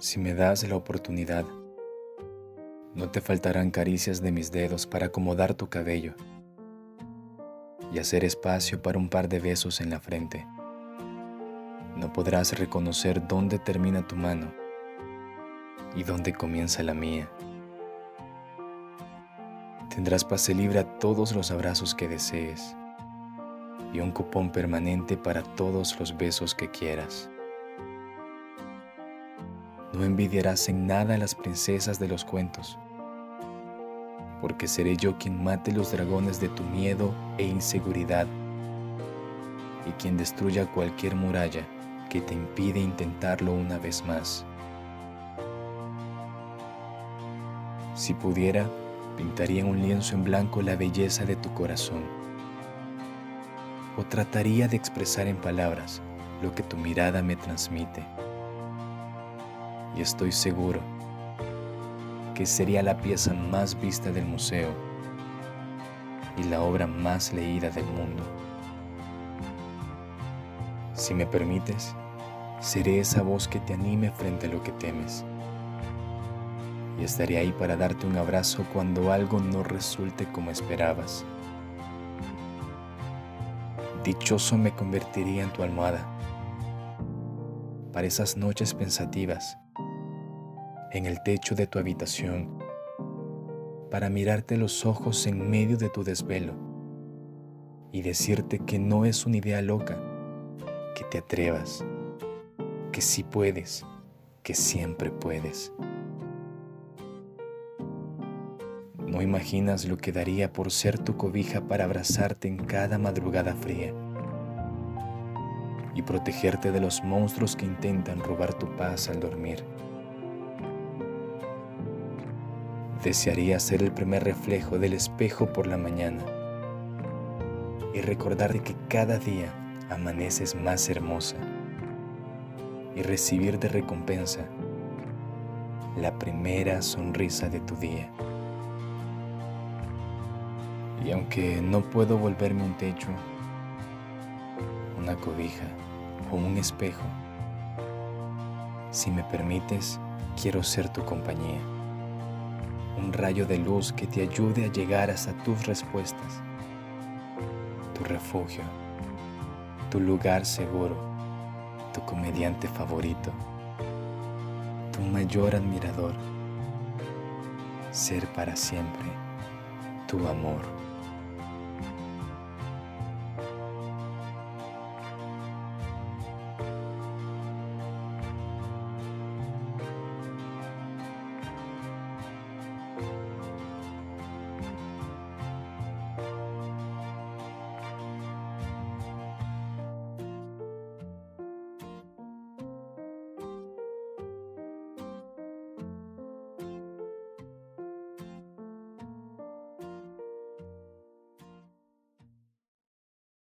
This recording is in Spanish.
Si me das la oportunidad, no te faltarán caricias de mis dedos para acomodar tu cabello y hacer espacio para un par de besos en la frente. No podrás reconocer dónde termina tu mano y dónde comienza la mía. Tendrás pase libre a todos los abrazos que desees y un cupón permanente para todos los besos que quieras. No envidiarás en nada a las princesas de los cuentos, porque seré yo quien mate los dragones de tu miedo e inseguridad y quien destruya cualquier muralla que te impide intentarlo una vez más. Si pudiera, pintaría en un lienzo en blanco la belleza de tu corazón, o trataría de expresar en palabras lo que tu mirada me transmite y estoy seguro que sería la pieza más vista del museo y la obra más leída del mundo. Si me permites, seré esa voz que te anime frente a lo que temes. Y estaré ahí para darte un abrazo cuando algo no resulte como esperabas. Dichoso me convertiría en tu almohada para esas noches pensativas en el techo de tu habitación para mirarte los ojos en medio de tu desvelo y decirte que no es una idea loca, que te atrevas, que sí puedes, que siempre puedes. No imaginas lo que daría por ser tu cobija para abrazarte en cada madrugada fría y protegerte de los monstruos que intentan robar tu paz al dormir. Desearía ser el primer reflejo del espejo por la mañana y recordar que cada día amaneces más hermosa y recibir de recompensa la primera sonrisa de tu día. Y aunque no puedo volverme un techo, una cobija o un espejo, si me permites, quiero ser tu compañía un rayo de luz que te ayude a llegar hasta tus respuestas, tu refugio, tu lugar seguro, tu comediante favorito, tu mayor admirador, ser para siempre tu amor.